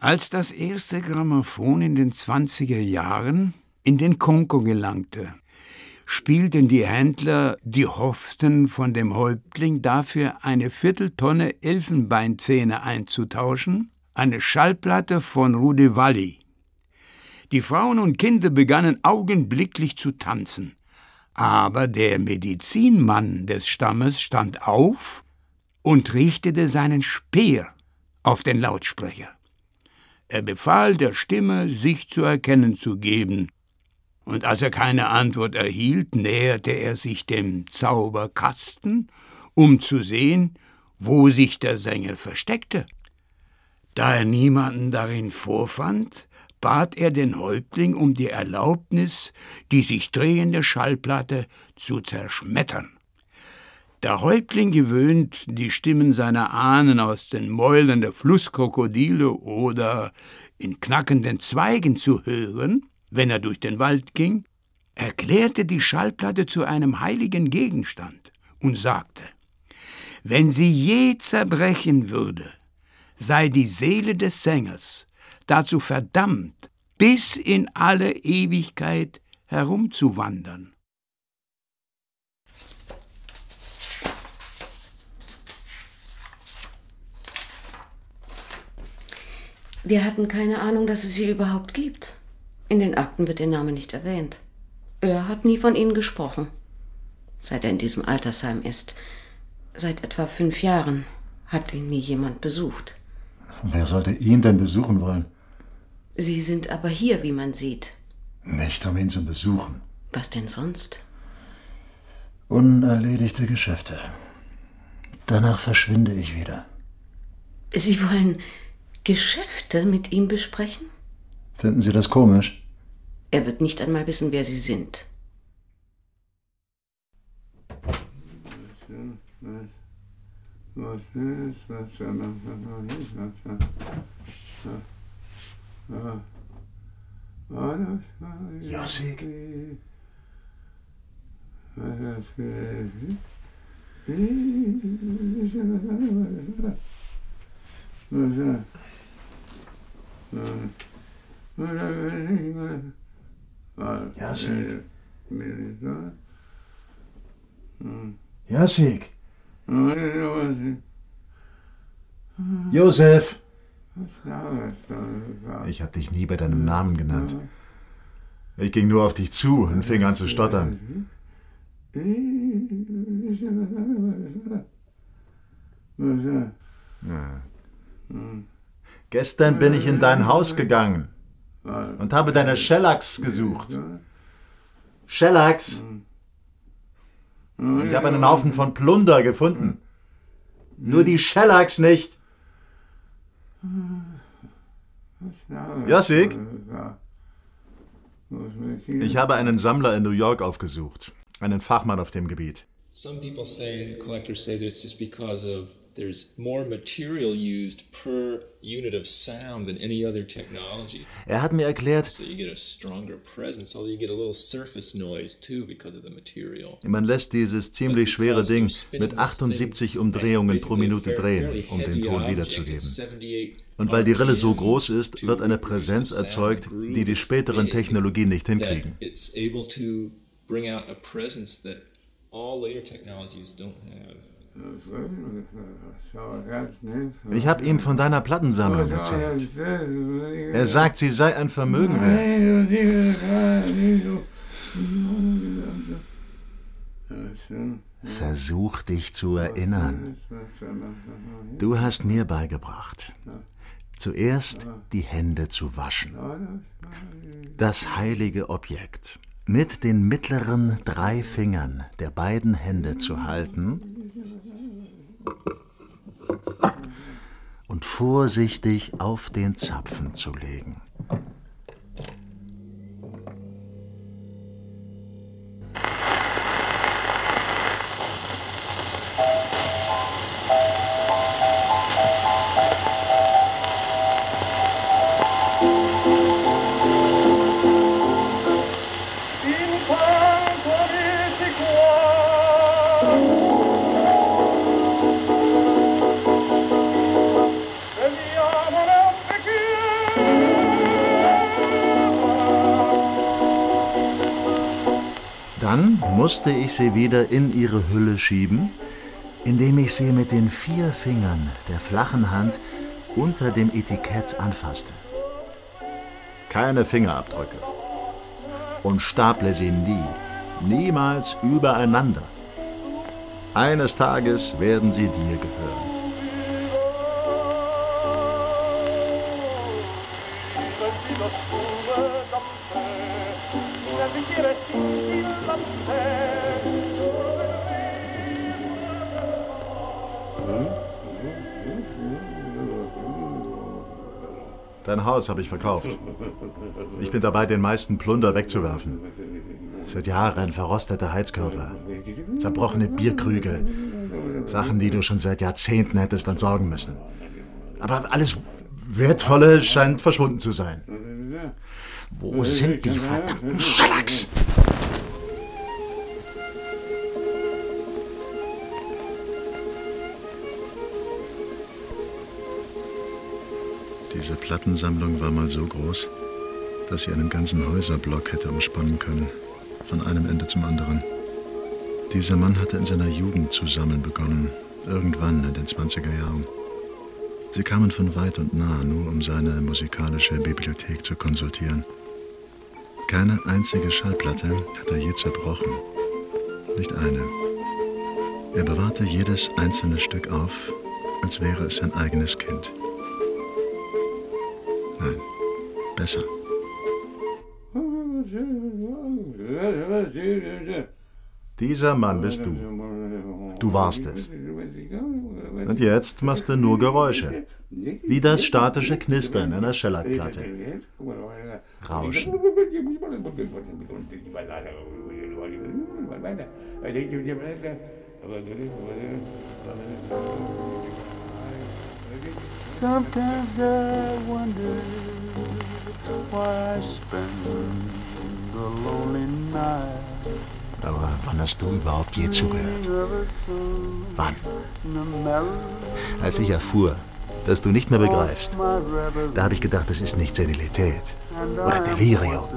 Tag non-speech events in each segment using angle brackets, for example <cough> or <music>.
Als das erste Grammophon in den 20er Jahren in den Kongo gelangte, spielten die Händler, die hofften, von dem Häuptling dafür eine Vierteltonne Elfenbeinzähne einzutauschen, eine Schallplatte von Rudi Valli. Die Frauen und Kinder begannen augenblicklich zu tanzen. Aber der Medizinmann des Stammes stand auf und richtete seinen Speer auf den Lautsprecher. Er befahl der Stimme, sich zu erkennen zu geben, und als er keine Antwort erhielt, näherte er sich dem Zauberkasten, um zu sehen, wo sich der Sänger versteckte. Da er niemanden darin vorfand, bat er den Häuptling um die Erlaubnis, die sich drehende Schallplatte zu zerschmettern. Der Häuptling gewöhnt, die Stimmen seiner Ahnen aus den Mäulern der Flusskrokodile oder in knackenden Zweigen zu hören, wenn er durch den Wald ging, erklärte die Schallplatte zu einem heiligen Gegenstand und sagte, wenn sie je zerbrechen würde, sei die Seele des Sängers dazu verdammt, bis in alle Ewigkeit herumzuwandern. Wir hatten keine Ahnung, dass es sie überhaupt gibt. In den Akten wird Ihr Name nicht erwähnt. Er hat nie von Ihnen gesprochen. Seit er in diesem Altersheim ist, seit etwa fünf Jahren, hat ihn nie jemand besucht. Wer sollte ihn denn besuchen wollen? Sie sind aber hier, wie man sieht. Nicht, um ihn zu besuchen. Was denn sonst? Unerledigte Geschäfte. Danach verschwinde ich wieder. Sie wollen Geschäfte mit ihm besprechen? Finden Sie das komisch? Er wird nicht einmal wissen, wer Sie sind. Was ist, er. Josik. Jasik. Jasik. Josef. Ich hab dich nie bei deinem Namen genannt. Ich ging nur auf dich zu und fing an zu stottern. Ja. Gestern bin ich in dein Haus gegangen und habe deine Shellacks gesucht. Shellacks? Ich habe einen Haufen von Plunder gefunden. Nur die Shellacks nicht. Josik? Ich habe einen Sammler in New York aufgesucht. Einen Fachmann auf dem Gebiet. Some people say, collectors say that it's just because of there's more material used per unit of sound than any other technology. Er hat mir erklärt, So you get a stronger presence, although you get a little surface noise too because of the material. man lässt dieses ziemlich schwere Ding mit 78 Umdrehungen pro Minute drehen, um den Ton wiederzugeben. Und weil die Rille so groß ist, wird eine Präsenz erzeugt, die die späteren Technologien nicht hinkriegen. It's able to bring out a presence that all later technologies don't have. Ich habe ihm von deiner Plattensammlung erzählt. Er sagt, sie sei ein Vermögen wert. Versuch dich zu erinnern. Du hast mir beigebracht, zuerst die Hände zu waschen. Das heilige Objekt mit den mittleren drei Fingern der beiden Hände zu halten und vorsichtig auf den Zapfen zu legen. Musste ich sie wieder in ihre Hülle schieben, indem ich sie mit den vier Fingern der flachen Hand unter dem Etikett anfasste. Keine Fingerabdrücke. Und staple sie nie, niemals übereinander. Eines Tages werden sie dir gehören. Haus habe ich verkauft. Ich bin dabei, den meisten Plunder wegzuwerfen. Seit Jahren verrostete Heizkörper, zerbrochene Bierkrüge, Sachen, die du schon seit Jahrzehnten hättest entsorgen müssen. Aber alles Wertvolle scheint verschwunden zu sein. Wo sind die verdammten Schallachs? Diese Plattensammlung war mal so groß, dass sie einen ganzen Häuserblock hätte umspannen können, von einem Ende zum anderen. Dieser Mann hatte in seiner Jugend zu sammeln begonnen, irgendwann in den 20er Jahren. Sie kamen von weit und nah, nur um seine musikalische Bibliothek zu konsultieren. Keine einzige Schallplatte hat er je zerbrochen. Nicht eine. Er bewahrte jedes einzelne Stück auf, als wäre es sein eigenes Kind. Besser. Dieser Mann bist du. Du warst es. Und jetzt machst du nur Geräusche. Wie das statische Knistern einer Schellackplatte. Rauschen. Sometimes I wonder Aber wann hast du überhaupt je zugehört? Wann? Als ich erfuhr, dass du nicht mehr begreifst, da habe ich gedacht, das ist nicht Senilität oder Delirium.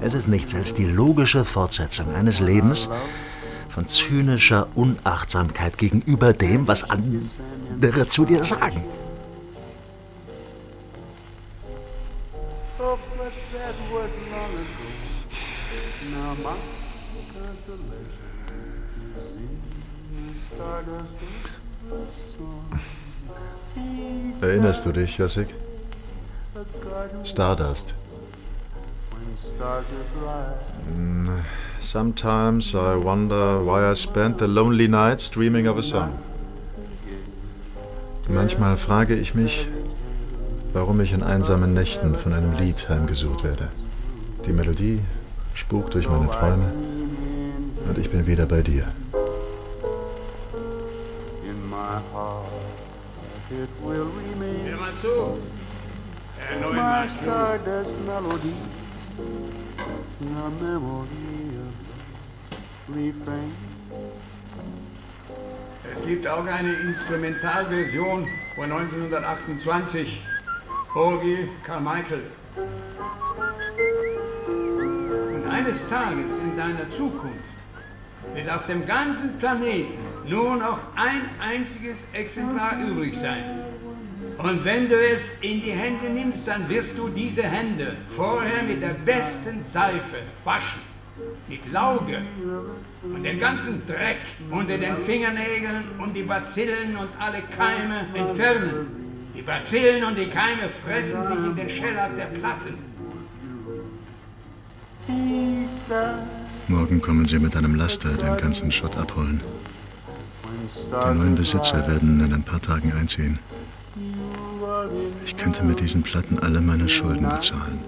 Es ist nichts als die logische Fortsetzung eines Lebens von zynischer Unachtsamkeit gegenüber dem, was andere zu dir sagen. Erinnerst du dich, Jessic? Stardust. Mm, Sometimes I wonder why I spent the lonely nights dreaming of a song. Manchmal frage ich mich, warum ich in einsamen Nächten von einem Lied heimgesucht werde. Die Melodie spukt durch meine Träume und ich bin wieder bei dir. Hör mal zu. Herr Neumann. Es gibt auch eine Instrumentalversion von 1928. Porgy Carmichael. Eines Tages in deiner Zukunft wird auf dem ganzen Planeten nur noch ein einziges Exemplar übrig sein. Und wenn du es in die Hände nimmst, dann wirst du diese Hände vorher mit der besten Seife waschen. Mit Lauge und den ganzen Dreck unter den Fingernägeln und die Bazillen und alle Keime entfernen. Die Bazillen und die Keime fressen sich in den Schellack der Platten. Morgen kommen sie mit einem Laster den ganzen Schott abholen. Die neuen Besitzer werden in ein paar Tagen einziehen. Ich könnte mit diesen Platten alle meine Schulden bezahlen.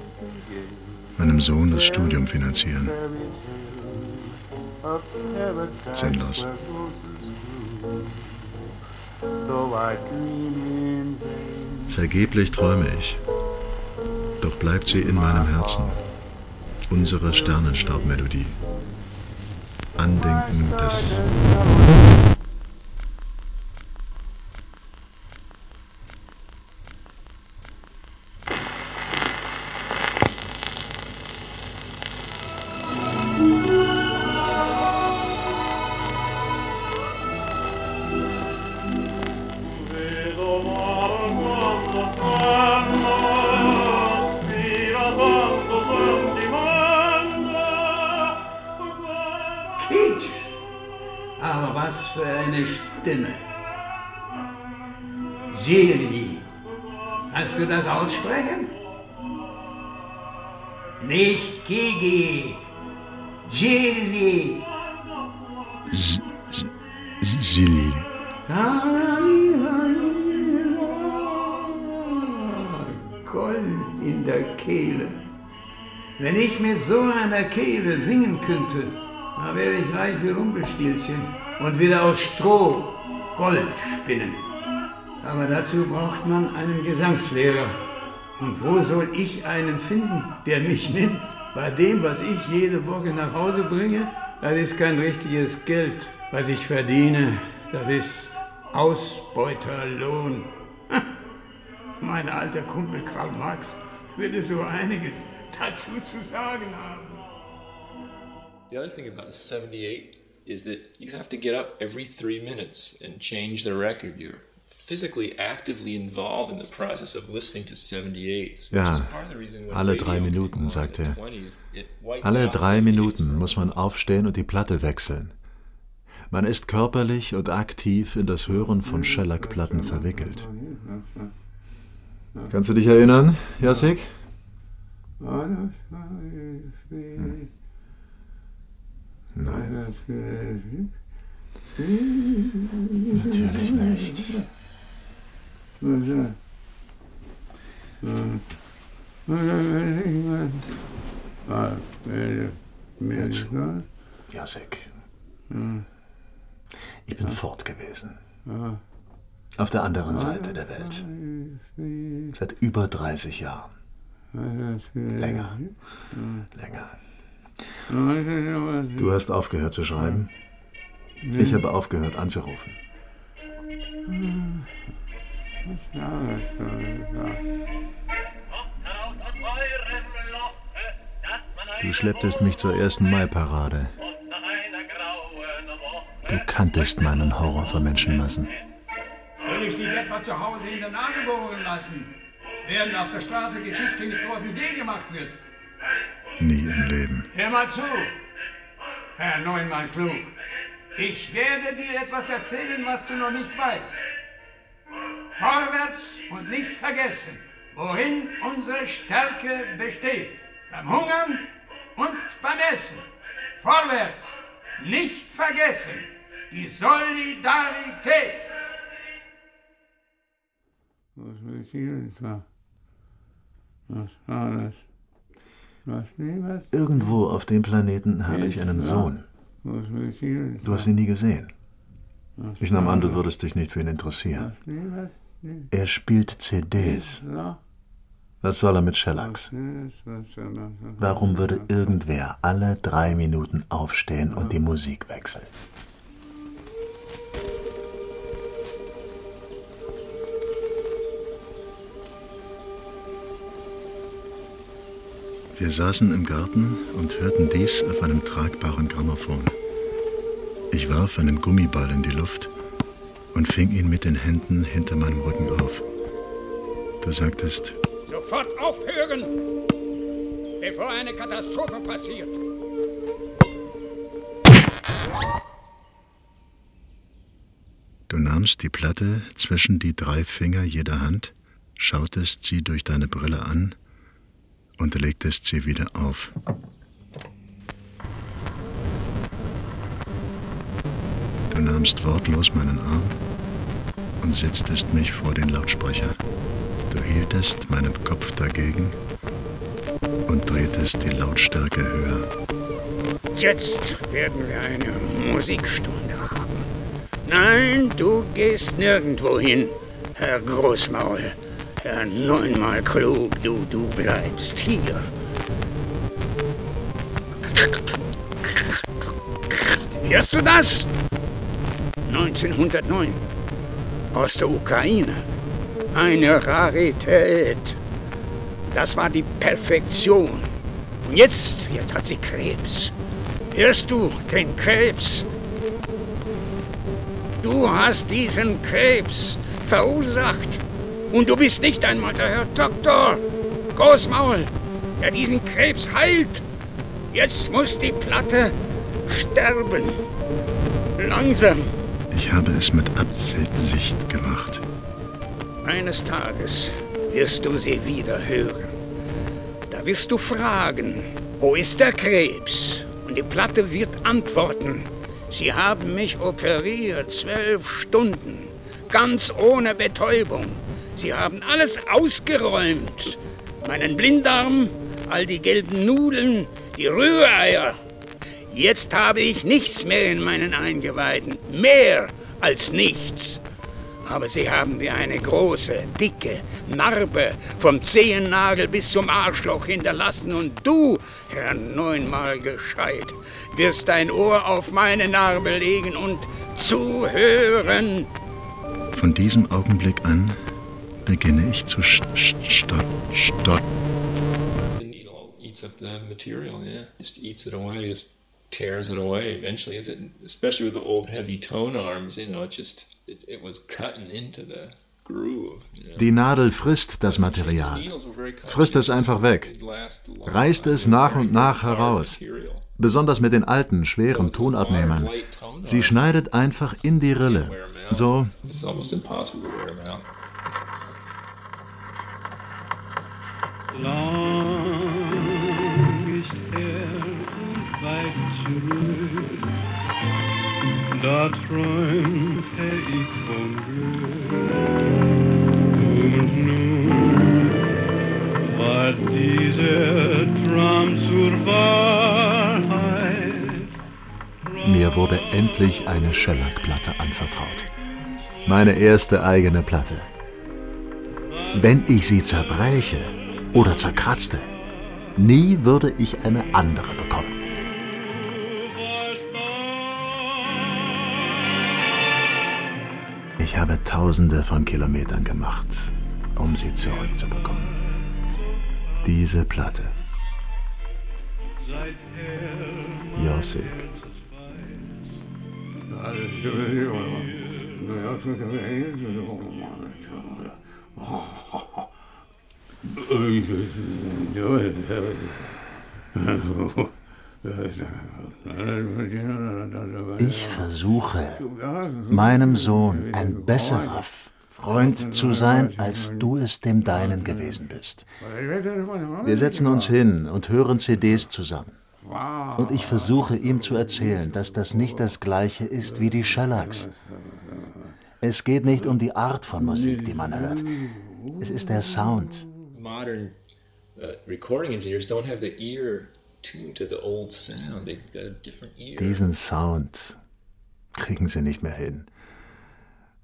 Meinem Sohn das Studium finanzieren. Sinnlos. Vergeblich träume ich. Doch bleibt sie in meinem Herzen. Unsere Sternenstaubmelodie. Andenken des könnte, dann wäre ich reich wie Rumpelstilzchen und wieder aus Stroh Gold spinnen. Aber dazu braucht man einen Gesangslehrer. Und wo soll ich einen finden, der mich nimmt? Bei dem, was ich jede Woche nach Hause bringe, das ist kein richtiges Geld, was ich verdiene. Das ist Ausbeuterlohn. Mein alter Kumpel Karl Marx würde so einiges dazu zu sagen haben. The other thing about 78 is that you have to get up every three minutes and change the record. You're physically actively involved in the process of listening to 78s. Ja, alle drei Minuten, sagt er. Alle drei Minuten muss man aufstehen und die Platte wechseln. Man ist körperlich und aktiv in das Hören von Shellac-Platten verwickelt. Kannst du dich erinnern, Jasik? Hm. Nein. Natürlich nicht. Jetzt, Jasek. Ich bin fort gewesen. Auf der anderen Seite der Welt. Seit über 30 Jahren. Länger. Länger. Du hast aufgehört zu schreiben. Ich habe aufgehört anzurufen. Du schlepptest mich zur ersten Mai-Parade. Du kanntest meinen Horror vor Menschenmassen. Soll ich dich etwa zu Hause in der Nase bohren lassen? Während auf der Straße Geschichte mit großem G gemacht wird? Nie im Leben. Hör mal zu, Herr Neunmal Klug. Ich werde dir etwas erzählen, was du noch nicht weißt. Vorwärts und nicht vergessen, worin unsere Stärke besteht. Beim Hungern und beim Essen. Vorwärts, nicht vergessen, die Solidarität. Was ich da? Was war das? Irgendwo auf dem Planeten habe ich einen Sohn. Du hast ihn nie gesehen. Ich nahm an, du würdest dich nicht für ihn interessieren. Er spielt CDs. Was soll er mit Shellax? Warum würde irgendwer alle drei Minuten aufstehen und die Musik wechseln? Wir saßen im Garten und hörten dies auf einem tragbaren Grammophon. Ich warf einen Gummiball in die Luft und fing ihn mit den Händen hinter meinem Rücken auf. Du sagtest, Sofort aufhören, bevor eine Katastrophe passiert. Du nahmst die Platte zwischen die drei Finger jeder Hand, schautest sie durch deine Brille an und legtest sie wieder auf. Du nahmst wortlos meinen Arm und setztest mich vor den Lautsprecher. Du hieltest meinen Kopf dagegen und drehtest die Lautstärke höher. Jetzt werden wir eine Musikstunde haben. Nein, du gehst nirgendwo hin, Herr Großmaul. Herr neunmal klug, du, du bleibst hier. Hörst du das? 1909. Aus der Ukraine. Eine Rarität. Das war die Perfektion. Und jetzt, jetzt hat sie Krebs. Hörst du den Krebs? Du hast diesen Krebs verursacht. Und du bist nicht einmal der Herr Doktor. Großmaul, der diesen Krebs heilt. Jetzt muss die Platte sterben. Langsam. Ich habe es mit Absicht gemacht. Eines Tages wirst du sie wieder hören. Da wirst du fragen, wo ist der Krebs? Und die Platte wird antworten, sie haben mich operiert, zwölf Stunden, ganz ohne Betäubung. Sie haben alles ausgeräumt. Meinen Blindarm, all die gelben Nudeln, die Rühreier. Jetzt habe ich nichts mehr in meinen Eingeweiden. Mehr als nichts. Aber sie haben mir eine große, dicke Narbe vom Zehennagel bis zum Arschloch hinterlassen. Und du, Herr neunmal gescheit, wirst dein Ohr auf meine Narbe legen und zuhören. Von diesem Augenblick an beginne ich zu st stot stot. The needle eats up the material, yeah. Just eats it away, just tears it away eventually. Is it, especially with the old heavy tone arms, you know, it just it, it was cutting into the groove. You know? Die Nadel frisst das Material, frisst es einfach weg, reißt es nach und nach heraus, besonders mit den alten, schweren Tonabnehmern. Sie schneidet einfach in die Rille. So, It's almost impossible to wear them out. Lang ist her und weit zurück, da träumte ich von Glück. Und nun war dieser Traum zur Wahrheit. mir wurde endlich eine Shellac-Platte anvertraut. Meine erste eigene Platte. Wenn ich sie zerbräche oder zerkratzte, nie würde ich eine andere bekommen. Ich habe tausende von Kilometern gemacht, um sie zurückzubekommen. Diese Platte. Josik. Ich versuche, meinem Sohn ein besserer Freund zu sein, als du es dem deinen gewesen bist. Wir setzen uns hin und hören CDs zusammen. Und ich versuche ihm zu erzählen, dass das nicht das gleiche ist wie die Shellacks. Es geht nicht um die Art von Musik, die man hört. Es ist der Sound. Modern uh, recording engineers don't have the ear tuned to the old sound. They've got a different ear. Diesen Sound kriegen sie nicht mehr hin,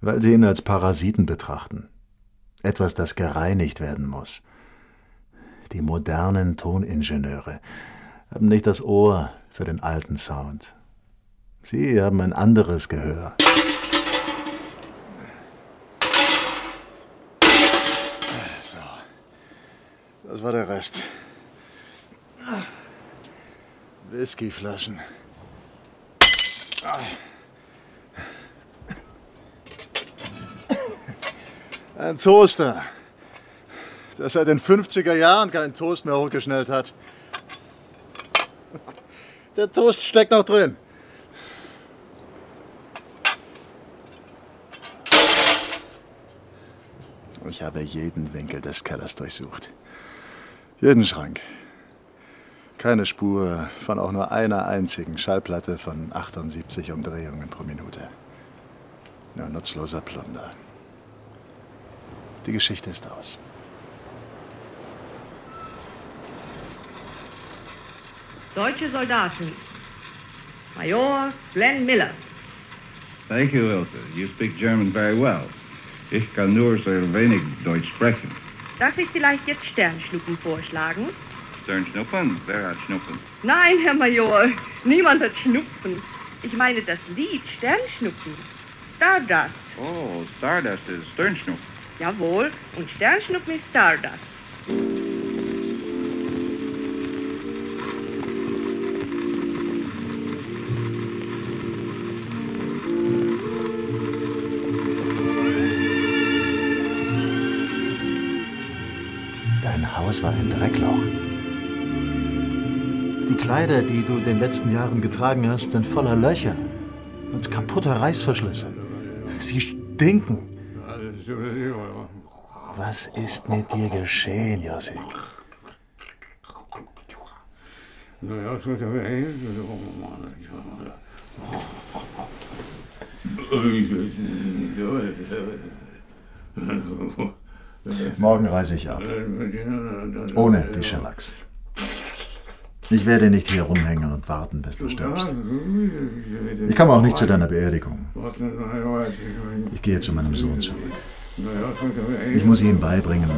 weil sie ihn als Parasiten betrachten. Etwas, das gereinigt werden muss. Die modernen Toningenieure haben nicht das Ohr für den alten Sound. Sie haben ein anderes Gehör. Das war der Rest. Whiskyflaschen. Ein Toaster, der seit den 50er Jahren keinen Toast mehr hochgeschnellt hat. Der Toast steckt noch drin. Ich habe jeden Winkel des Kellers durchsucht. Jeden Schrank. Keine Spur von auch nur einer einzigen Schallplatte von 78 Umdrehungen pro Minute. Nur nutzloser Plunder. Die Geschichte ist aus. Deutsche Soldaten. Major Glenn Miller. Thank you, Ilse. You speak German very well. Ich kann nur sehr wenig Deutsch sprechen. Darf ich vielleicht jetzt Sternschnuppen vorschlagen? Sternschnuppen? Wer hat Schnuppen? Nein, Herr Major, niemand hat Schnupfen. Ich meine das Lied Sternschnuppen. Stardust. Oh, Stardust ist Sternschnuppen. Jawohl, und Sternschnuppen ist Stardust. Haus war ein Dreckloch. Die Kleider, die du in den letzten Jahren getragen hast, sind voller Löcher und kaputter Reißverschlüsse. Sie stinken. Was ist mit dir geschehen, Josik? <laughs> Morgen reise ich ab. Ohne die Shellacks. Ich werde nicht hier rumhängen und warten, bis du stirbst. Ich komme auch nicht zu deiner Beerdigung. Ich gehe zu meinem Sohn zurück. Ich muss ihm beibringen,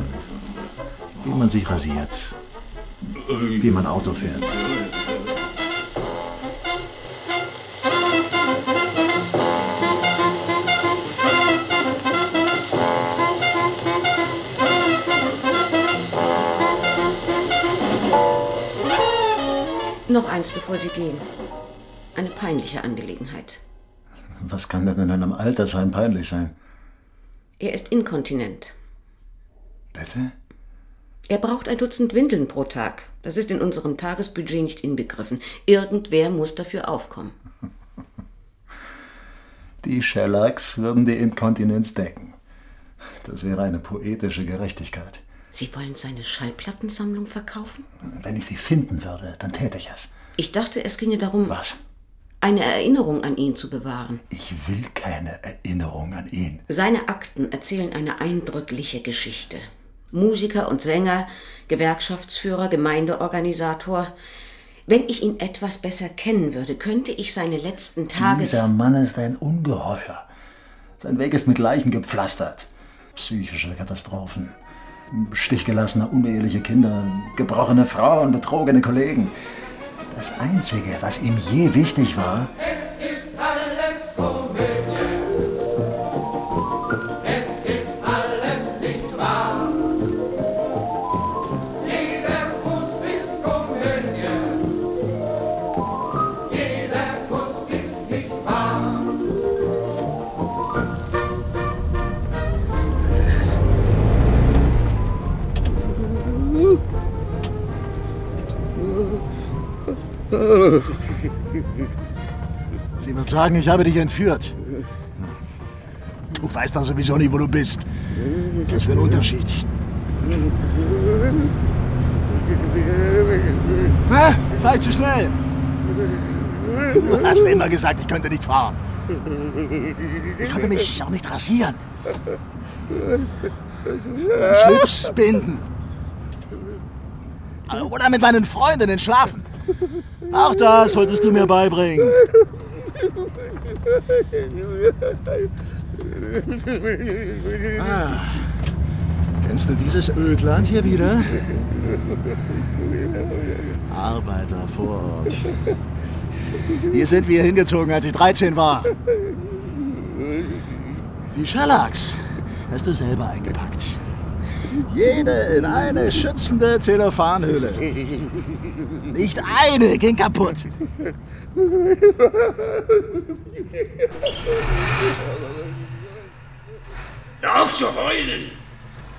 wie man sich rasiert, wie man Auto fährt. Noch eins, bevor Sie gehen. Eine peinliche Angelegenheit. Was kann denn in einem Altersheim peinlich sein? Er ist inkontinent. Bitte? Er braucht ein Dutzend Windeln pro Tag. Das ist in unserem Tagesbudget nicht inbegriffen. Irgendwer muss dafür aufkommen. <laughs> Die Shellacks würden die Inkontinenz decken. Das wäre eine poetische Gerechtigkeit. Sie wollen seine Schallplattensammlung verkaufen? Wenn ich sie finden würde, dann täte ich es. Ich dachte, es ginge darum, Was? eine Erinnerung an ihn zu bewahren. Ich will keine Erinnerung an ihn. Seine Akten erzählen eine eindrückliche Geschichte. Musiker und Sänger, Gewerkschaftsführer, Gemeindeorganisator. Wenn ich ihn etwas besser kennen würde, könnte ich seine letzten Tage. Dieser Mann ist ein Ungeheuer. Sein Weg ist mit Leichen gepflastert. Psychische Katastrophen. Stichgelassene, uneheliche Kinder, gebrochene Frauen, betrogene Kollegen. Das Einzige, was ihm je wichtig war, Sie wird sagen, ich habe dich entführt. Du weißt doch sowieso nicht, wo du bist. Das wird ein Unterschied. Hä? Fahr ich zu schnell? Du hast immer gesagt, ich könnte nicht fahren. Ich konnte mich auch nicht rasieren. Schlips binden. Oder mit meinen Freundinnen schlafen. Auch das wolltest du mir beibringen. Ah, kennst du dieses Ödland hier wieder? Arbeiter vor Ort. Hier sind wir hingezogen, als ich 13 war. Die Shellacks hast du selber eingepackt. Jede in eine schützende Zellophanhülle. Nicht eine ging kaputt. Auf zu heulen!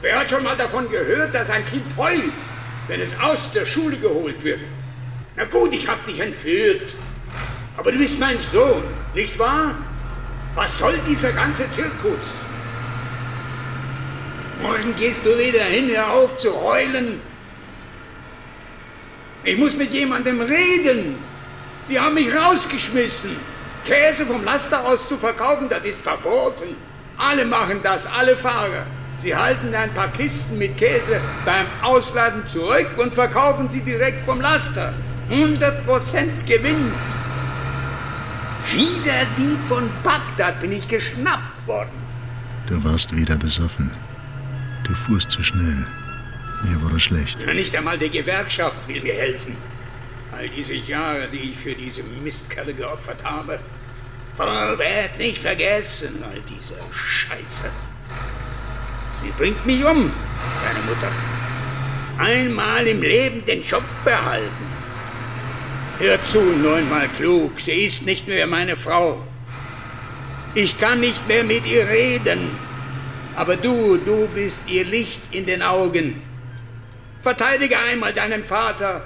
Wer hat schon mal davon gehört, dass ein Kind heult, wenn es aus der Schule geholt wird? Na gut, ich hab dich entführt. Aber du bist mein Sohn, nicht wahr? Was soll dieser ganze Zirkus? Morgen gehst du wieder hin, hör auf zu heulen. Ich muss mit jemandem reden. Sie haben mich rausgeschmissen. Käse vom Laster aus zu verkaufen, das ist verboten. Alle machen das, alle Fahrer. Sie halten ein paar Kisten mit Käse beim Ausladen zurück und verkaufen sie direkt vom Laster. 100% Gewinn. Wieder die von Bagdad bin ich geschnappt worden. Du warst wieder besoffen. Du fuhrst zu schnell. Mir wurde schlecht. Ja, Nicht einmal die Gewerkschaft will mir helfen. All diese Jahre, die ich für diese Mistkerle geopfert habe. Vorwärts nicht vergessen, all diese Scheiße. Sie bringt mich um, deine Mutter. Einmal im Leben den Job behalten. Hör zu, neunmal klug, sie ist nicht mehr meine Frau. Ich kann nicht mehr mit ihr reden. Aber du, du bist ihr Licht in den Augen. Verteidige einmal deinen Vater.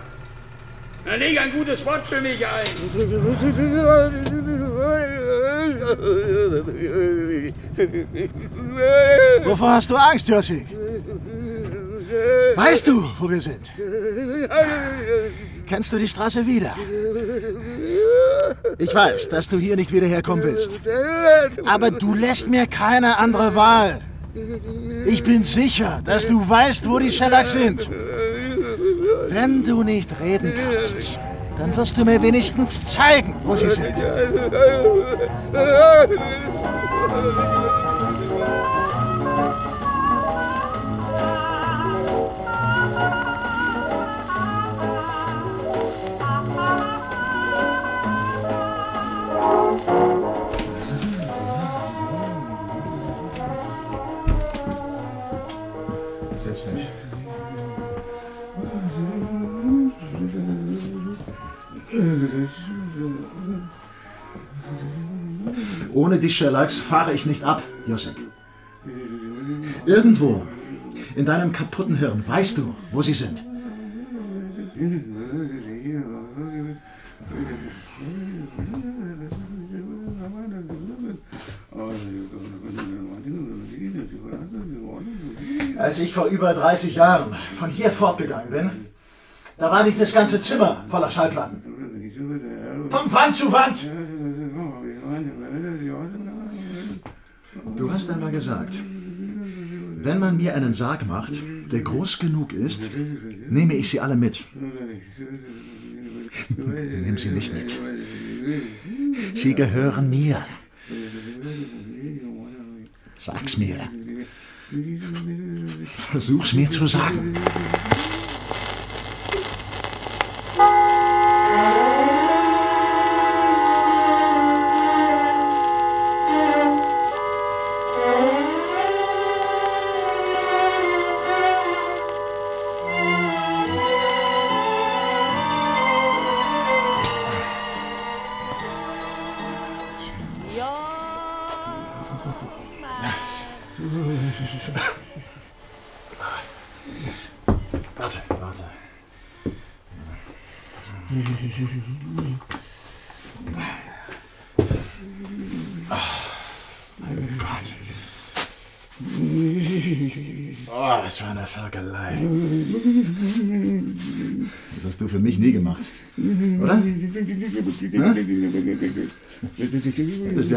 Na, leg ein gutes Wort für mich ein. Wovor hast du Angst, Josik? Weißt du, wo wir sind? Kennst du die Straße wieder? Ich weiß, dass du hier nicht wieder herkommen willst. Aber du lässt mir keine andere Wahl. Ich bin sicher, dass du weißt, wo die Shellacks sind. Wenn du nicht reden kannst, dann wirst du mir wenigstens zeigen, wo sie sind. Setz dich. Ohne die Shellacks fahre ich nicht ab, Josek. Irgendwo in deinem kaputten Hirn weißt du, wo sie sind. Als ich vor über 30 Jahren von hier fortgegangen bin, da war dieses ganze Zimmer voller Schallplatten. Von Wand zu Wand. Du hast einmal gesagt, wenn man mir einen Sarg macht, der groß genug ist, nehme ich sie alle mit. Nimm sie nicht mit. Sie gehören mir. Sag's mir. Versuch's mir zu sagen.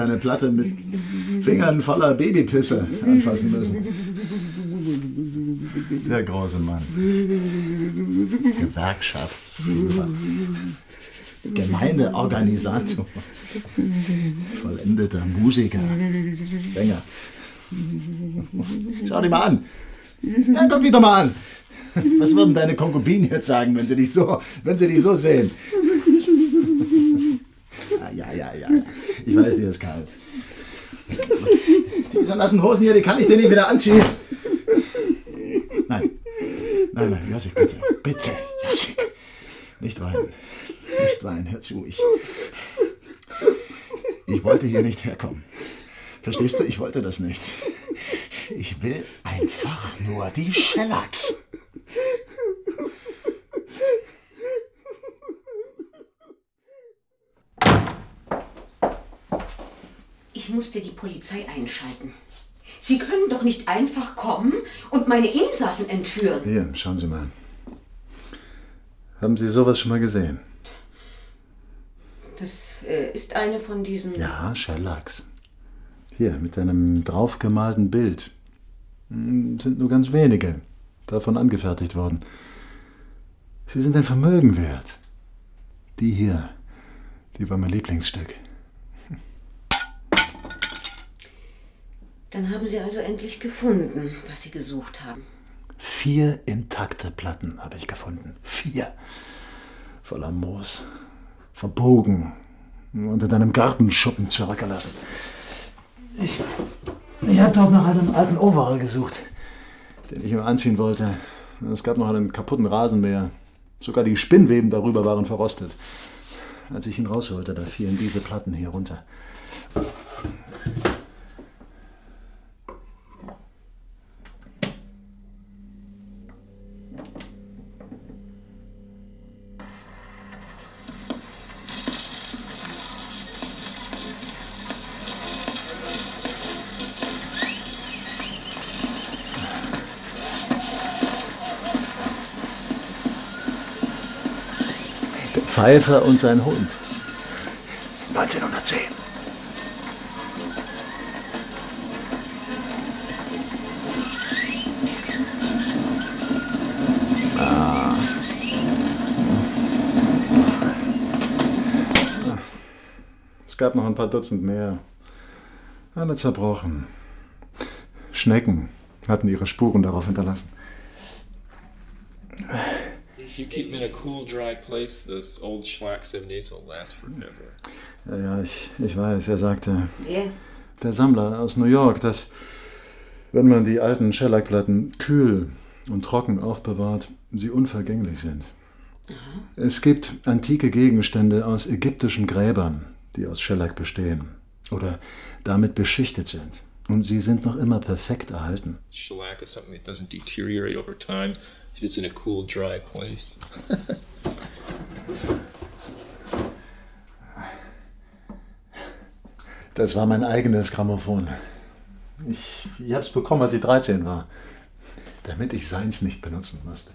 Ja eine Platte mit Fingern voller Babypisse anfassen müssen. Der große Mann. Gewerkschaftsführer. Gemeindeorganisator. Vollendeter Musiker. Sänger. Schau dich mal an. Ja, guck dich doch mal an. Was würden deine Konkubinen jetzt sagen, wenn sie dich so, wenn sie dich so sehen? Ja, ja, ja, ja. Ich weiß, dir ist kalt. Diese nassen Hosen hier, die kann ich dir nicht wieder anziehen. Nein. Nein, nein, Josik, bitte. Bitte, Josik. Nicht weinen. Nicht weinen, hör zu. Ich, ich wollte hier nicht herkommen. Verstehst du? Ich wollte das nicht. Ich will einfach nur die Shellacks. Ich musste die Polizei einschalten. Sie können doch nicht einfach kommen und meine Insassen entführen. Hier, schauen Sie mal. Haben Sie sowas schon mal gesehen? Das äh, ist eine von diesen. Ja, Shellacks. Hier, mit einem draufgemalten Bild. Hm, Sind nur ganz wenige davon angefertigt worden. Sie sind ein Vermögen wert. Die hier, die war mein Lieblingsstück. Dann haben Sie also endlich gefunden, was Sie gesucht haben. Vier intakte Platten habe ich gefunden. Vier. Voller Moos. Verbogen. Und in einem Gartenschuppen zurückgelassen. Ich, ich habe doch nach einem alten Overall gesucht. den ich mir anziehen wollte. Es gab noch einen kaputten Rasenmäher. Sogar die Spinnweben darüber waren verrostet. Als ich ihn rausholte, da fielen diese Platten hier runter. Pfeiffer und sein Hund. 1910. Ah. Es gab noch ein paar Dutzend mehr. Alle zerbrochen. Schnecken hatten ihre Spuren darauf hinterlassen. If you keep them in a cool, dry place, this old Schlack 78 will last forever. Ja, ja, ich, ich weiß, er sagte, Wer? der Sammler aus New York, dass, wenn man die alten Shellac-Platten kühl und trocken aufbewahrt, sie unvergänglich sind. Es gibt antike Gegenstände aus ägyptischen Gräbern, die aus Shellac bestehen oder damit beschichtet sind. Und sie sind noch immer perfekt erhalten. Shellac is something that doesn't deteriorate over time if it's in a cool, dry place. <laughs> Das war mein eigenes Grammophon. Ich, ich habe es bekommen, als ich 13 war, damit ich seins nicht benutzen musste.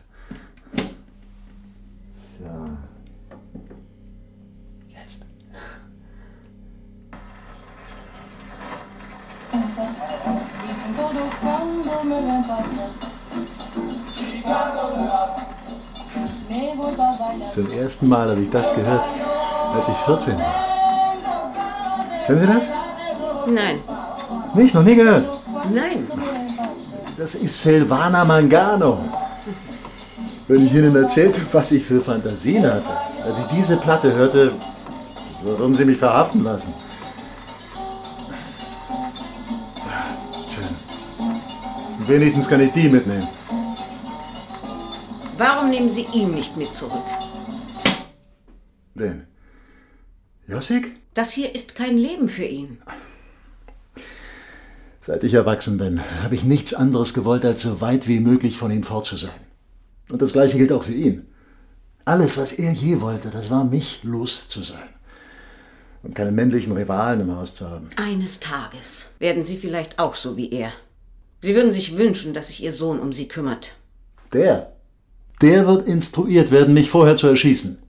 Zum ersten Mal habe ich das gehört, als ich 14 war. Kennen Sie das? Nein, Nicht? Noch nie gehört? nein. Das ist Silvana Mangano. Wenn ich Ihnen erzählt habe, was ich für Fantasien hatte, als ich diese Platte hörte, würden Sie mich verhaften lassen. Schön. Wenigstens kann ich die mitnehmen. Warum nehmen Sie ihn nicht mit zurück? Wen? Jossik? Das hier ist kein Leben für ihn. Seit ich erwachsen bin, habe ich nichts anderes gewollt, als so weit wie möglich von ihm fort zu sein. Und das Gleiche gilt auch für ihn. Alles, was er je wollte, das war mich los zu sein. Und keine männlichen Rivalen im Haus zu haben. Eines Tages werden Sie vielleicht auch so wie er. Sie würden sich wünschen, dass sich Ihr Sohn um Sie kümmert. Der, der wird instruiert werden, mich vorher zu erschießen.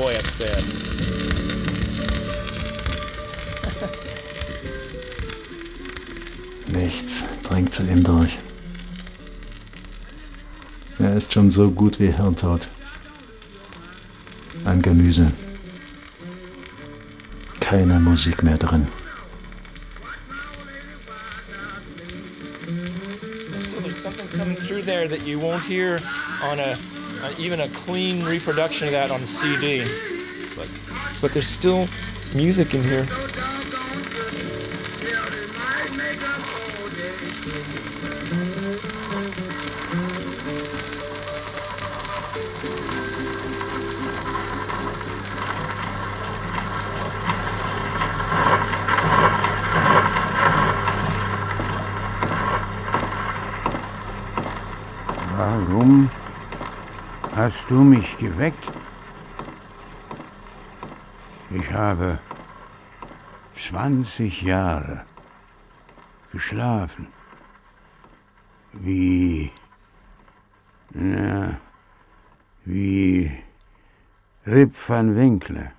Boy, that's bad. Nichts drängt zu ihm durch. Er ist schon so gut wie hirntot. Ein Gemüse. Keine Musik mehr drin. There's something coming through there that you won't hear on a on even a clean reproduction of that on CD. But but there's still music in here. Du mich geweckt? Ich habe 20 Jahre geschlafen. Wie. Na, wie Rip van Winkle.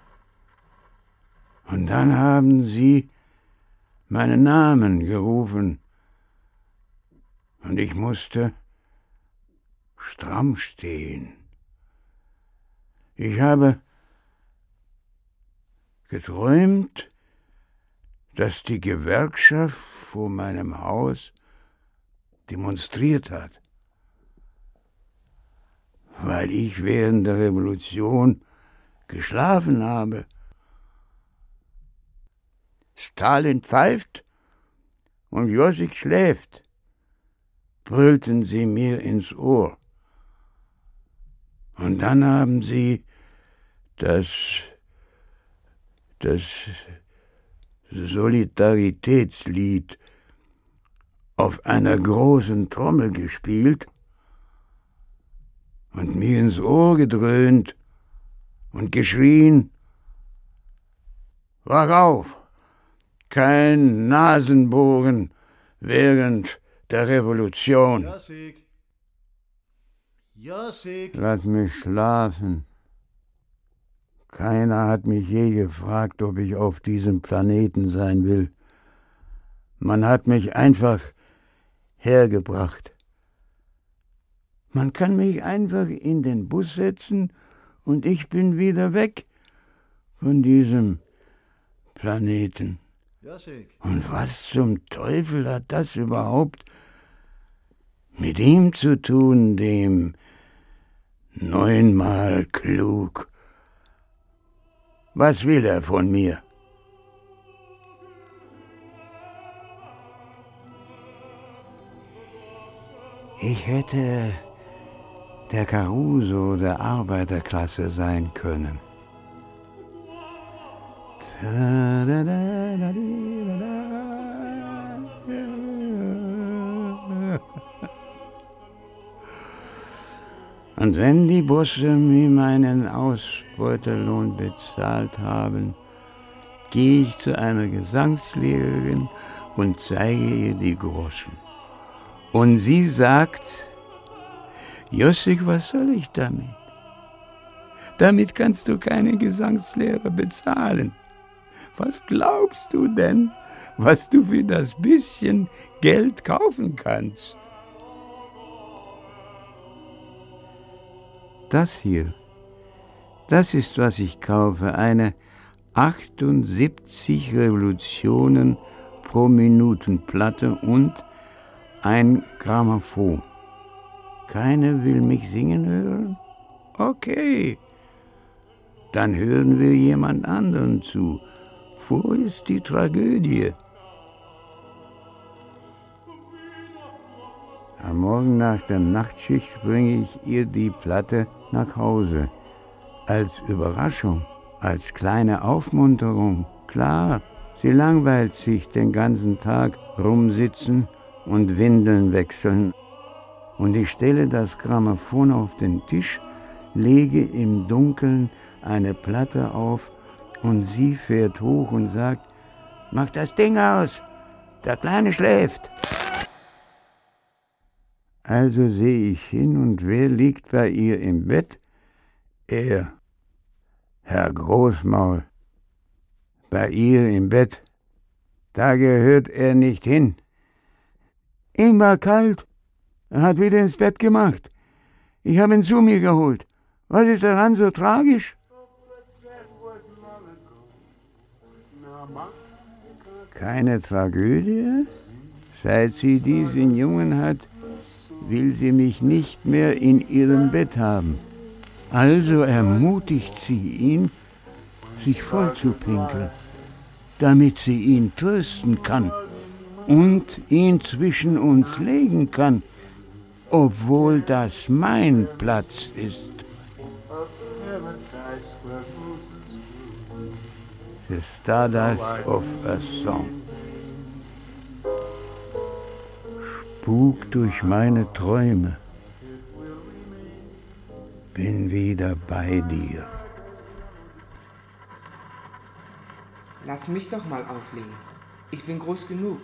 Und dann haben sie meinen Namen gerufen. Und ich musste stramm stehen. Ich habe geträumt, dass die Gewerkschaft vor meinem Haus demonstriert hat, weil ich während der Revolution geschlafen habe. Stalin pfeift und Josik schläft, brüllten sie mir ins Ohr. Und dann haben sie das, das Solidaritätslied auf einer großen Trommel gespielt und mir ins Ohr gedröhnt und geschrien, Wach auf, kein Nasenbohren während der Revolution. Jossik! Jossik! Lass mich schlafen. Keiner hat mich je gefragt, ob ich auf diesem Planeten sein will. Man hat mich einfach hergebracht. Man kann mich einfach in den Bus setzen und ich bin wieder weg von diesem Planeten. Und was zum Teufel hat das überhaupt mit ihm zu tun, dem neunmal klug? Was will er von mir? Ich hätte der Caruso der Arbeiterklasse sein können. Und wenn die Bosse mir meinen Ausbeuterlohn bezahlt haben, gehe ich zu einer Gesangslehrerin und zeige ihr die Groschen. Und sie sagt, Jossig, was soll ich damit? Damit kannst du keinen Gesangslehrer bezahlen. Was glaubst du denn, was du für das bisschen Geld kaufen kannst? Das hier, das ist, was ich kaufe, eine 78 Revolutionen pro Minuten Platte und ein Grammophon. Keine will mich singen hören? Okay, dann hören wir jemand anderen zu. Wo ist die Tragödie? Am Morgen nach der Nachtschicht bringe ich ihr die Platte nach Hause. Als Überraschung, als kleine Aufmunterung. Klar, sie langweilt sich den ganzen Tag rumsitzen und Windeln wechseln. Und ich stelle das Grammophon auf den Tisch, lege im Dunkeln eine Platte auf und sie fährt hoch und sagt, mach das Ding aus, der Kleine schläft. Also sehe ich hin und wer liegt bei ihr im Bett? Er, Herr Großmaul. Bei ihr im Bett. Da gehört er nicht hin. Ihm war kalt. Er hat wieder ins Bett gemacht. Ich habe ihn zu mir geholt. Was ist daran so tragisch? Keine Tragödie? Seit sie diesen Jungen hat, will sie mich nicht mehr in ihrem Bett haben. Also ermutigt sie ihn, sich vollzupinkeln, damit sie ihn trösten kann und ihn zwischen uns legen kann, obwohl das mein Platz ist. The Stardust of a Song. Spuk durch meine Träume. Bin wieder bei dir. Lass mich doch mal auflegen. Ich bin groß genug.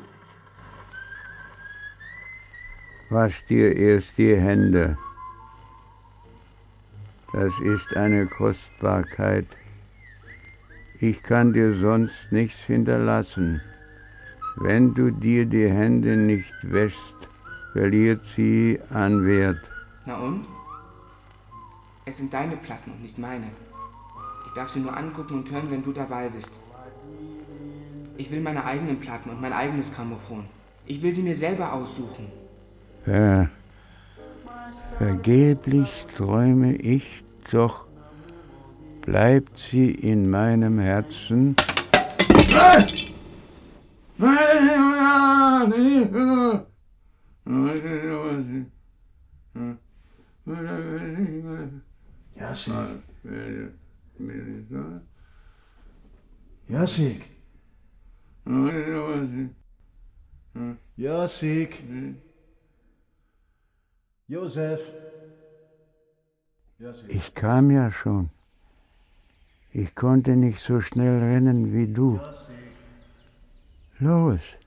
Wasch dir erst die Hände. Das ist eine Kostbarkeit. Ich kann dir sonst nichts hinterlassen. Wenn du dir die Hände nicht wäschst, verliert sie an Wert. Na und? Es sind deine Platten und nicht meine. Ich darf sie nur angucken und hören, wenn du dabei bist. Ich will meine eigenen Platten und mein eigenes Grammophon. Ich will sie mir selber aussuchen. Ver vergeblich träume ich, doch bleibt sie in meinem Herzen. Ah! Jasik. Jasik. Jasik. Josef. Ich kam ja schon. Ich konnte nicht so schnell rennen wie du. Los,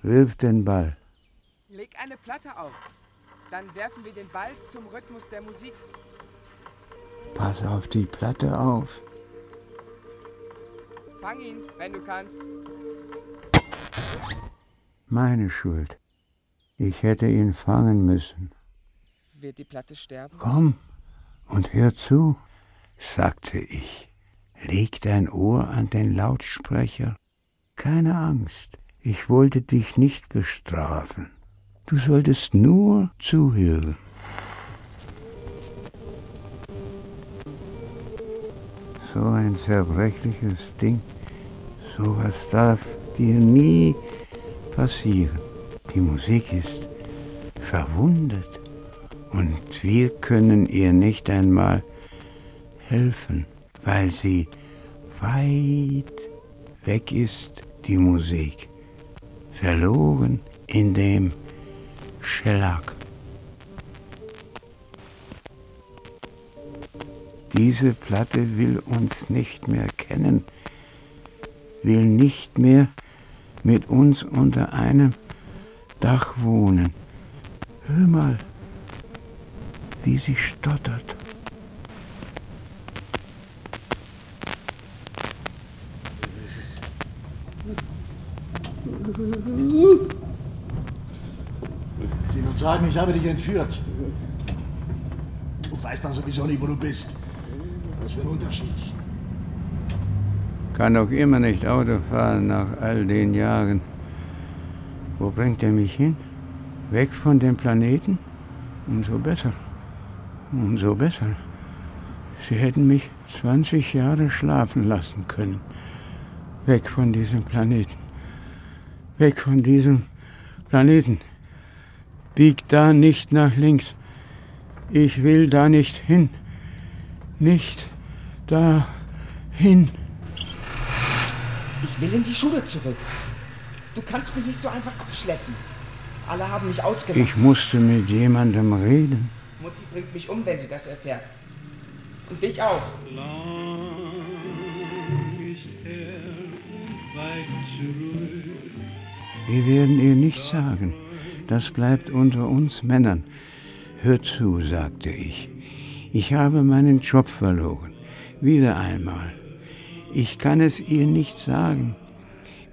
wirf den Ball. Leg eine Platte auf. Dann werfen wir den Ball zum Rhythmus der Musik. Pass auf die Platte auf. Fang ihn, wenn du kannst. Meine Schuld. Ich hätte ihn fangen müssen. Wird die Platte sterben? Komm und hör zu, sagte ich. Leg dein Ohr an den Lautsprecher. Keine Angst, ich wollte dich nicht bestrafen. Du solltest nur zuhören. So ein zerbrechliches Ding, sowas darf dir nie passieren. Die Musik ist verwundet und wir können ihr nicht einmal helfen, weil sie weit weg ist, die Musik, verloren in dem Schellack. Diese Platte will uns nicht mehr kennen, will nicht mehr mit uns unter einem Dach wohnen. Hör mal, wie sie stottert. Sagen, ich habe dich entführt. Du weißt dann sowieso nicht, wo du bist. Was für ein Unterschied. Kann doch immer nicht Auto fahren nach all den Jahren. Wo bringt er mich hin? Weg von dem Planeten? Umso besser. Umso besser. Sie hätten mich 20 Jahre schlafen lassen können. Weg von diesem Planeten. Weg von diesem Planeten. Bieg da nicht nach links. Ich will da nicht hin. Nicht da hin. Ich will in die Schule zurück. Du kannst mich nicht so einfach abschleppen. Alle haben mich ausgemacht. Ich musste mit jemandem reden. Mutti bringt mich um, wenn sie das erfährt. Und dich auch. Wir werden ihr nichts sagen. Das bleibt unter uns Männern. Hör zu, sagte ich. Ich habe meinen Job verloren. Wieder einmal. Ich kann es ihr nicht sagen.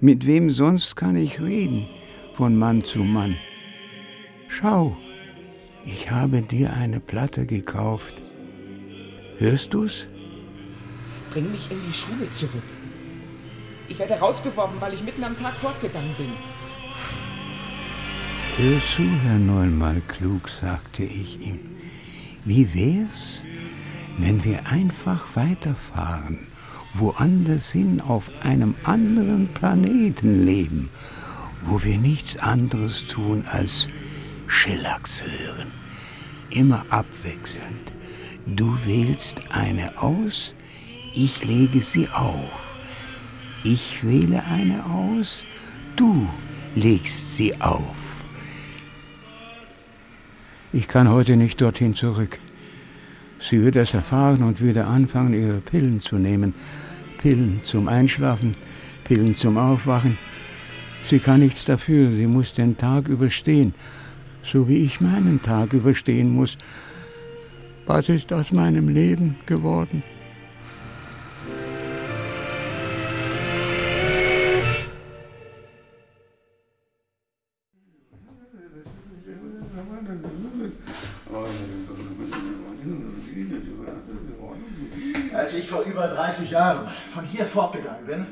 Mit wem sonst kann ich reden, von Mann zu Mann? Schau, ich habe dir eine Platte gekauft. Hörst du's? Bring mich in die Schule zurück. Ich werde rausgeworfen, weil ich mitten am Tag fortgegangen bin. Hör zu, Herr Neunmal klug, sagte ich ihm. Wie wär's, wenn wir einfach weiterfahren, woanders hin auf einem anderen Planeten leben, wo wir nichts anderes tun als Schillachs hören, immer abwechselnd. Du wählst eine aus, ich lege sie auf. Ich wähle eine aus, du legst sie auf. Ich kann heute nicht dorthin zurück. Sie wird es erfahren und wieder anfangen, ihre Pillen zu nehmen. Pillen zum Einschlafen, Pillen zum Aufwachen. Sie kann nichts dafür, sie muss den Tag überstehen, so wie ich meinen Tag überstehen muss. Was ist aus meinem Leben geworden? Von hier fortgegangen bin,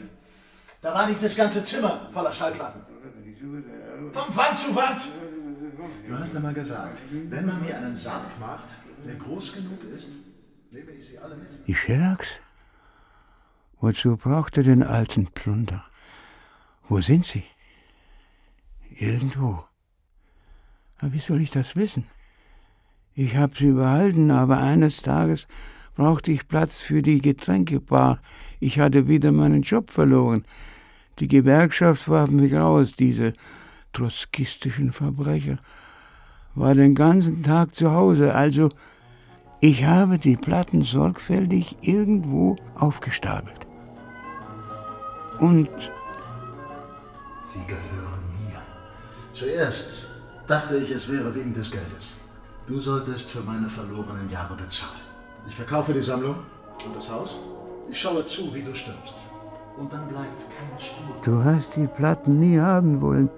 da war dieses ganze Zimmer voller Schallplatten. Von Wand zu Wand. Du hast einmal gesagt, wenn man mir einen Sarg macht, der groß genug ist, nehme ich sie alle mit. Die Schellachs? Wozu braucht er den alten Plunder? Wo sind sie? Irgendwo. Aber wie soll ich das wissen? Ich habe sie behalten, aber eines Tages brauchte ich Platz für die Getränkebar. Ich hatte wieder meinen Job verloren. Die Gewerkschaft warf mich raus, diese trotzkistischen Verbrecher. War den ganzen Tag zu Hause, also ich habe die Platten sorgfältig irgendwo aufgestapelt. Und Sie gehören mir. Zuerst dachte ich, es wäre wegen des Geldes. Du solltest für meine verlorenen Jahre bezahlen. Ich verkaufe die Sammlung und das Haus. Ich schaue zu, wie du stirbst. Und dann bleibt keine Spur. Du hast die Platten nie haben wollen.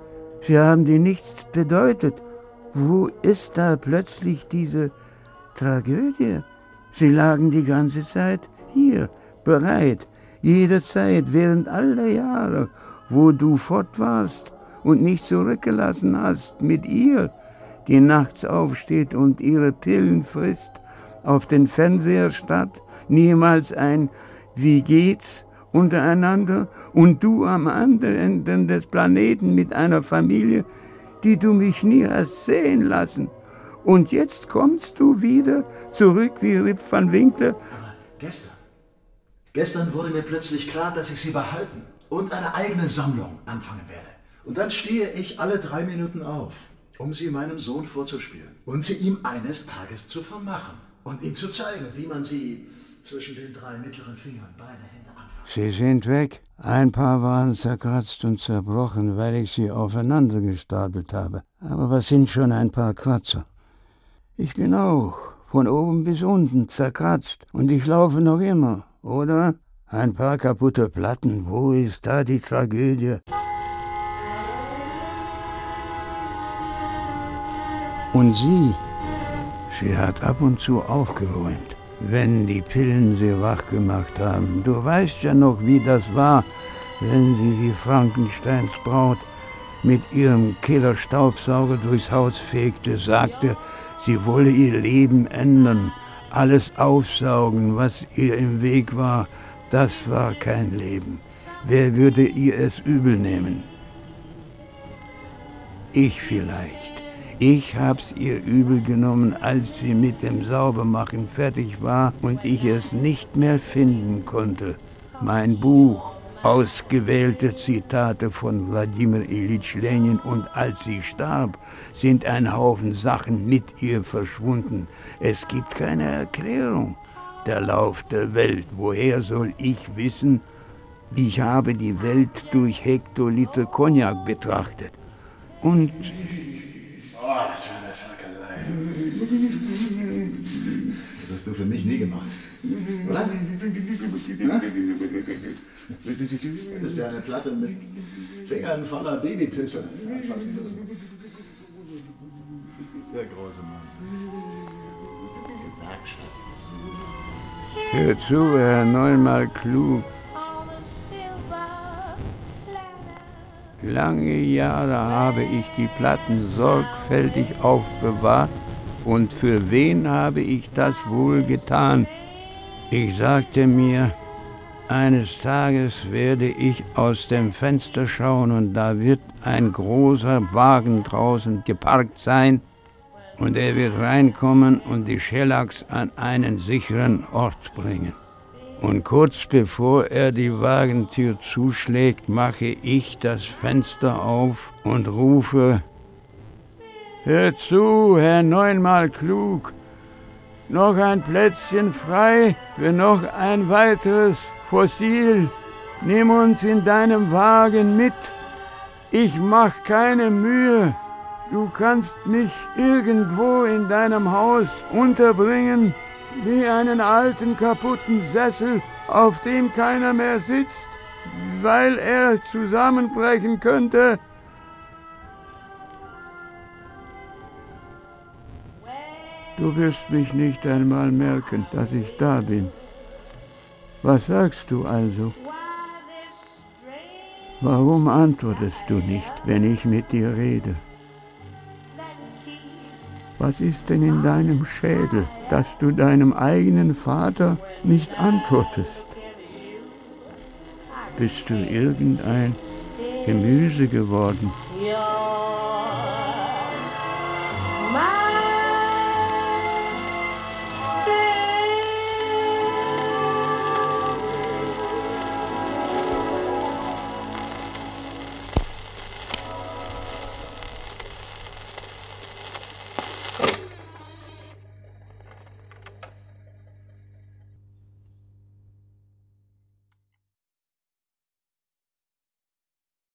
Sie haben dir nichts bedeutet. Wo ist da plötzlich diese Tragödie? Sie lagen die ganze Zeit hier, bereit, jederzeit, während all der Jahre, wo du fort warst und mich zurückgelassen hast mit ihr, die nachts aufsteht und ihre Pillen frisst, auf den Fernseher statt, niemals ein Wie geht's untereinander und du am anderen Ende des Planeten mit einer Familie, die du mich nie hast sehen lassen. Und jetzt kommst du wieder zurück wie Rip van Winkler. Aber gestern, gestern wurde mir plötzlich klar, dass ich sie behalten und eine eigene Sammlung anfangen werde. Und dann stehe ich alle drei Minuten auf, um sie meinem Sohn vorzuspielen und sie ihm eines Tages zu vermachen und ihm zu zeigen, wie man sie zwischen den drei mittleren Fingern beide Hände anfasst. Sie sind weg. Ein paar waren zerkratzt und zerbrochen, weil ich sie aufeinander gestapelt habe. Aber was sind schon ein paar Kratzer? Ich bin auch von oben bis unten zerkratzt und ich laufe noch immer, oder? Ein paar kaputte Platten, wo ist da die Tragödie? Und sie, sie hat ab und zu aufgeräumt, wenn die Pillen sie wach gemacht haben. Du weißt ja noch, wie das war, wenn sie wie Frankensteins Braut mit ihrem Killerstaubsauger durchs Haus fegte, sagte, sie wolle ihr Leben ändern, alles aufsaugen, was ihr im Weg war. Das war kein Leben. Wer würde ihr es übel nehmen? Ich vielleicht. Ich hab's ihr übel genommen, als sie mit dem Saubermachen fertig war und ich es nicht mehr finden konnte. Mein Buch, ausgewählte Zitate von Wladimir Ilyich Lenin und als sie starb, sind ein Haufen Sachen mit ihr verschwunden. Es gibt keine Erklärung. Der Lauf der Welt, woher soll ich wissen? Ich habe die Welt durch Hektoliter Cognac betrachtet. Und Oh, das war eine Ferkelei. Das hast du für mich nie gemacht. Oder? Ja? Du bist ja eine Platte mit Fingern voller Babypisse anfassen müssen. Der große Mann. Gewerkschafts. hör zu, Herr Neunmal klug. Lange Jahre habe ich die Platten sorgfältig aufbewahrt und für wen habe ich das wohl getan? Ich sagte mir, eines Tages werde ich aus dem Fenster schauen und da wird ein großer Wagen draußen geparkt sein und er wird reinkommen und die Schellachs an einen sicheren Ort bringen. Und kurz bevor er die Wagentür zuschlägt, mache ich das Fenster auf und rufe, Hör zu, Herr Neunmal klug, noch ein Plätzchen frei für noch ein weiteres Fossil. Nimm uns in deinem Wagen mit. Ich mach keine Mühe. Du kannst mich irgendwo in deinem Haus unterbringen wie einen alten kaputten Sessel, auf dem keiner mehr sitzt, weil er zusammenbrechen könnte. Du wirst mich nicht einmal merken, dass ich da bin. Was sagst du also? Warum antwortest du nicht, wenn ich mit dir rede? Was ist denn in deinem Schädel, dass du deinem eigenen Vater nicht antwortest? Bist du irgendein Gemüse geworden? Ja.